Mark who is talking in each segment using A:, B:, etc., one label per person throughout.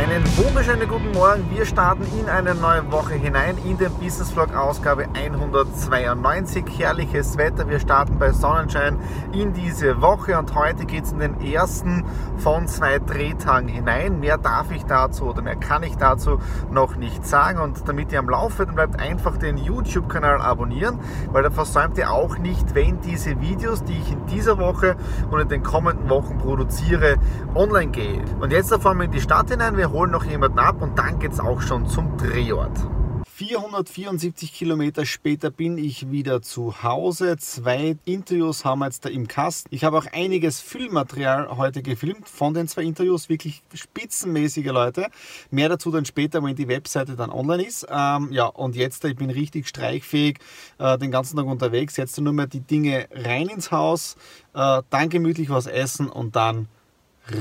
A: Einen wunderschönen guten Morgen. Wir starten in eine neue Woche hinein in den Business Vlog Ausgabe 192. Herrliches Wetter. Wir starten bei Sonnenschein in diese Woche und heute geht es in den ersten von zwei Drehtagen hinein. Mehr darf ich dazu oder mehr kann ich dazu noch nicht sagen. Und damit ihr am Laufenden bleibt, einfach den YouTube-Kanal abonnieren, weil da versäumt ihr auch nicht, wenn diese Videos, die ich in dieser Woche und in den kommenden Wochen produziere, online gehen. Und jetzt fahren wir in die Stadt hinein. Wir holen noch jemanden ab und dann geht es auch schon zum Drehort. 474 Kilometer später bin ich wieder zu Hause. Zwei Interviews haben wir jetzt da im Kasten. Ich habe auch einiges Filmmaterial heute gefilmt von den zwei Interviews. Wirklich spitzenmäßige Leute. Mehr dazu dann später, wenn die Webseite dann online ist. Ähm, ja, und jetzt, ich bin richtig streichfähig, äh, den ganzen Tag unterwegs. Jetzt nur mehr die Dinge rein ins Haus, äh, dann gemütlich was essen und dann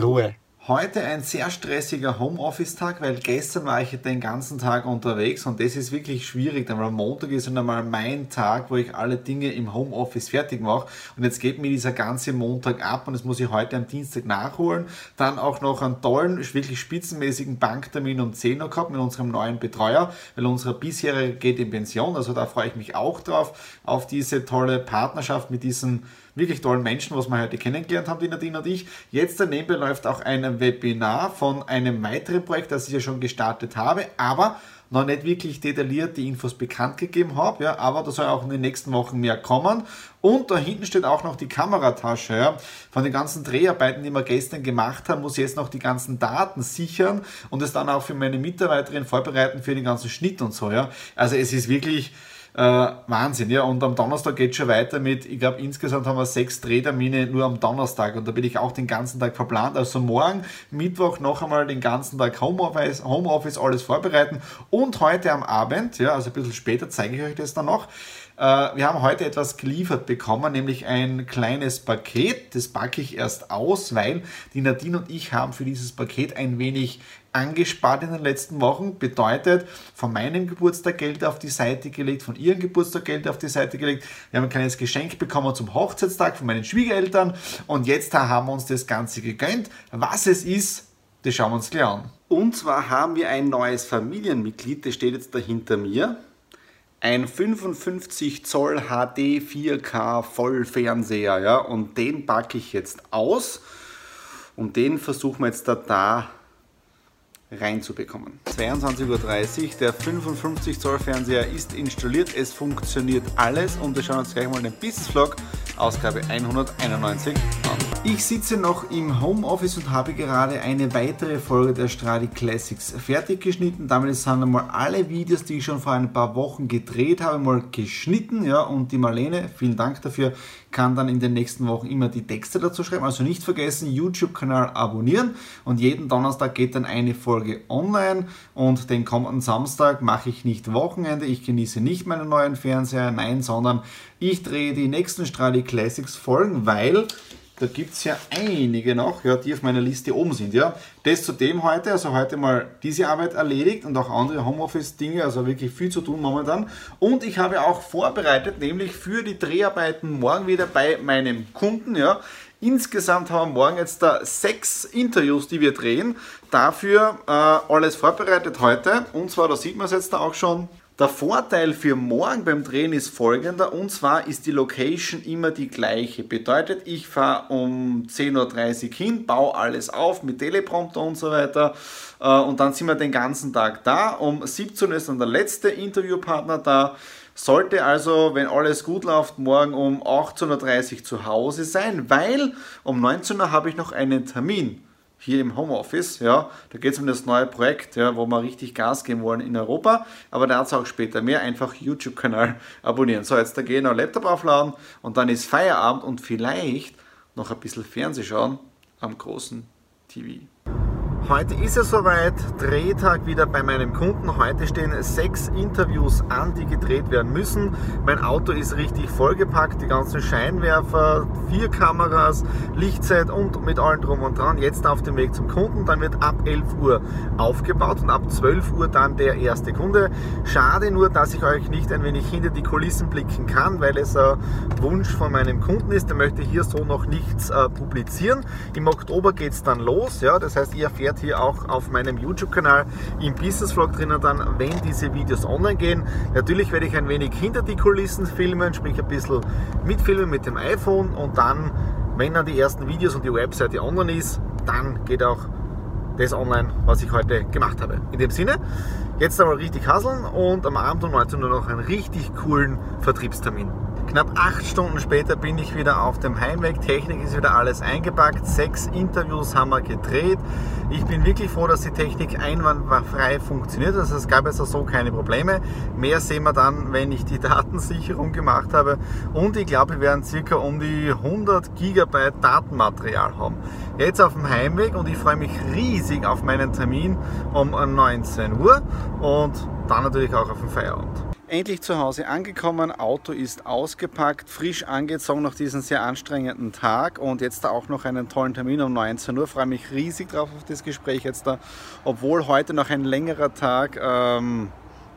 A: Ruhe. Heute ein sehr stressiger Homeoffice-Tag, weil gestern war ich den ganzen Tag unterwegs und das ist wirklich schwierig, denn am Montag ist dann einmal mein Tag, wo ich alle Dinge im Homeoffice fertig mache und jetzt geht mir dieser ganze Montag ab und das muss ich heute am Dienstag nachholen. Dann auch noch einen tollen, wirklich spitzenmäßigen Banktermin um 10 Uhr gehabt mit unserem neuen Betreuer, weil unser bisherige geht in Pension, also da freue ich mich auch drauf, auf diese tolle Partnerschaft mit diesen wirklich tollen Menschen, was wir heute kennengelernt haben, die Nadine und ich. Jetzt daneben läuft auch ein Webinar von einem weiteren Projekt, das ich ja schon gestartet habe, aber noch nicht wirklich detailliert die Infos bekannt gegeben habe, ja, aber da soll auch in den nächsten Wochen mehr kommen. Und da hinten steht auch noch die Kameratasche. Ja. Von den ganzen Dreharbeiten, die wir gestern gemacht haben, muss ich jetzt noch die ganzen Daten sichern und es dann auch für meine Mitarbeiterin vorbereiten für den ganzen Schnitt und so. Ja. Also es ist wirklich äh, Wahnsinn, ja. Und am Donnerstag geht schon weiter mit, ich glaube, insgesamt haben wir sechs Drehtermine nur am Donnerstag und da bin ich auch den ganzen Tag verplant. Also morgen, Mittwoch noch einmal den ganzen Tag Homeoffice, Homeoffice alles vorbereiten und heute am Abend, ja, also ein bisschen später zeige ich euch das dann noch. Äh, wir haben heute etwas geliefert bekommen, nämlich ein kleines Paket. Das packe ich erst aus, weil die Nadine und ich haben für dieses Paket ein wenig angespart in den letzten Wochen. Bedeutet, von meinem Geburtstag Geld auf die Seite gelegt, von ihrem Geburtstag Geld auf die Seite gelegt. Wir haben ein kleines Geschenk bekommen zum Hochzeitstag von meinen Schwiegereltern und jetzt haben wir uns das Ganze gegönnt. Was es ist, das schauen wir uns gleich an. Und zwar haben wir ein neues Familienmitglied, das steht jetzt da hinter mir. Ein 55 Zoll HD 4K Vollfernseher, ja, und den packe ich jetzt aus und den versuchen wir jetzt da, da reinzubekommen. 22.30 Uhr, der 55 Zoll Fernseher ist installiert, es funktioniert alles und wir schauen uns gleich mal den Business Vlog Ausgabe 191 an. Ich sitze noch im Homeoffice und habe gerade eine weitere Folge der Stradi Classics fertig geschnitten. Damit sind einmal alle Videos, die ich schon vor ein paar Wochen gedreht habe, mal geschnitten. Ja, und die Marlene, vielen Dank dafür, kann dann in den nächsten Wochen immer die Texte dazu schreiben. Also nicht vergessen, YouTube-Kanal abonnieren und jeden Donnerstag geht dann eine Folge online und den kommenden Samstag mache ich nicht Wochenende, ich genieße nicht meinen neuen Fernseher, nein, sondern ich drehe die nächsten Stradi Classics Folgen, weil da gibt es ja einige noch, ja, die auf meiner Liste oben sind. Ja. Das zu dem heute, also heute mal diese Arbeit erledigt und auch andere Homeoffice-Dinge, also wirklich viel zu tun momentan. Und ich habe auch vorbereitet, nämlich für die Dreharbeiten morgen wieder bei meinem Kunden. Ja. Insgesamt haben wir morgen jetzt da sechs Interviews, die wir drehen. Dafür äh, alles vorbereitet heute. Und zwar, da sieht man es jetzt da auch schon, Der Vorteil für morgen beim Drehen ist folgender und zwar ist die Location immer die gleiche. Bedeutet, ich fahre um 10.30 Uhr hin, baue alles auf mit Teleprompter und so weiter äh, und dann sind wir den ganzen Tag da. Um 17 Uhr ist dann der letzte Interviewpartner da. Sollte also, wenn alles gut läuft, morgen um 18.30 Uhr zu Hause sein, weil um 19 Uhr habe ich noch einen Termin hier im Homeoffice. Ja, da geht es um das neue Projekt, ja, wo wir richtig Gas geben wollen in Europa. Aber dazu auch später mehr. Einfach YouTube-Kanal abonnieren. So, jetzt da gehen noch Laptop aufladen und dann ist Feierabend und vielleicht noch ein bisschen Fernseh schauen am großen TV. Heute ist es soweit, Drehtag wieder bei meinem Kunden. Heute stehen sechs Interviews an, die gedreht werden müssen. Mein Auto ist richtig vollgepackt, die ganzen Scheinwerfer, vier Kameras, Lichtset und mit allem drum und dran. Jetzt auf dem Weg zum Kunden, dann wird ab 11 Uhr aufgebaut und ab 12 Uhr dann der erste Kunde. Schade nur, dass ich euch nicht ein wenig hinter die Kulissen blicken kann, weil es ein Wunsch von meinem Kunden ist. Der möchte hier so noch nichts äh, publizieren. Im Oktober geht es dann los, ja, das heißt, ihr erfährt hier auch auf meinem YouTube-Kanal im Business Vlog drinnen dann, wenn diese Videos online gehen. Natürlich werde ich ein wenig hinter die Kulissen filmen, sprich ein bisschen mitfilmen mit dem iPhone und dann, wenn dann die ersten Videos und die Webseite online ist, dann geht auch das online, was ich heute gemacht habe. In dem Sinne, jetzt einmal richtig hasseln und am Abend um 19 Uhr noch einen richtig coolen Vertriebstermin. Knapp acht Stunden später bin ich wieder auf dem Heimweg. Technik ist wieder alles eingepackt. Sechs Interviews haben wir gedreht. Ich bin wirklich froh, dass die Technik einwandfrei funktioniert. Also es gab jetzt so keine Probleme. Mehr sehen wir dann, wenn ich die Datensicherung gemacht habe. Und ich glaube, wir werden circa um die 100 Gigabyte Datenmaterial haben. Jetzt auf dem Heimweg und ich freue mich riesig auf meinen Termin um 19 Uhr und dann natürlich auch auf den Feierabend. Endlich zu Hause angekommen, Auto ist ausgepackt, frisch angezogen nach diesem sehr anstrengenden Tag. Und jetzt da auch noch einen tollen Termin um 19 Uhr. Freue mich riesig drauf auf das Gespräch jetzt da, obwohl heute noch ein längerer Tag ähm,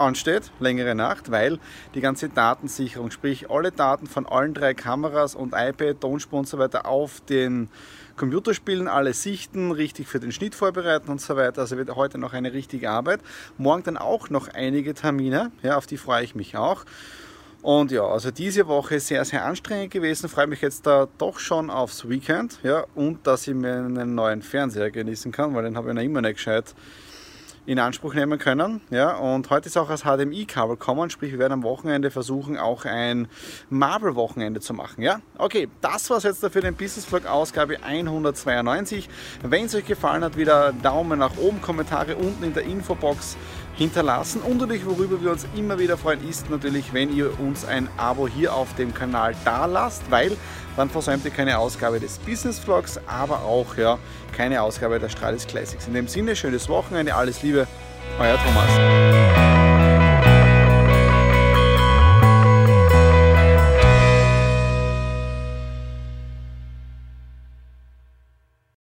A: ansteht, längere Nacht, weil die ganze Datensicherung, sprich alle Daten von allen drei Kameras und iPad, Tonspur und so weiter auf den Computerspielen, alle sichten, richtig für den Schnitt vorbereiten und so weiter. Also wird heute noch eine richtige Arbeit. Morgen dann auch noch einige Termine, ja, auf die freue ich mich auch. Und ja, also diese Woche sehr, sehr anstrengend gewesen. Freue mich jetzt da doch schon aufs Weekend. Ja, und dass ich mir einen neuen Fernseher genießen kann, weil den habe ich noch immer nicht gescheit in Anspruch nehmen können. Ja, und heute ist auch das HDMI-Kabel kommen, sprich wir werden am Wochenende versuchen, auch ein Marvel-Wochenende zu machen. Ja, okay, das war es jetzt für den Business Vlog Ausgabe 192. Wenn es euch gefallen hat, wieder Daumen nach oben, Kommentare unten in der Infobox hinterlassen. Und natürlich, worüber wir uns immer wieder freuen, ist natürlich, wenn ihr uns ein Abo hier auf dem Kanal da lasst, weil dann versäumt ihr keine Ausgabe des Business Vlogs, aber auch ja, keine Ausgabe der Stralis Classics. In dem Sinne, schönes Wochenende, alles Liebe, euer Thomas.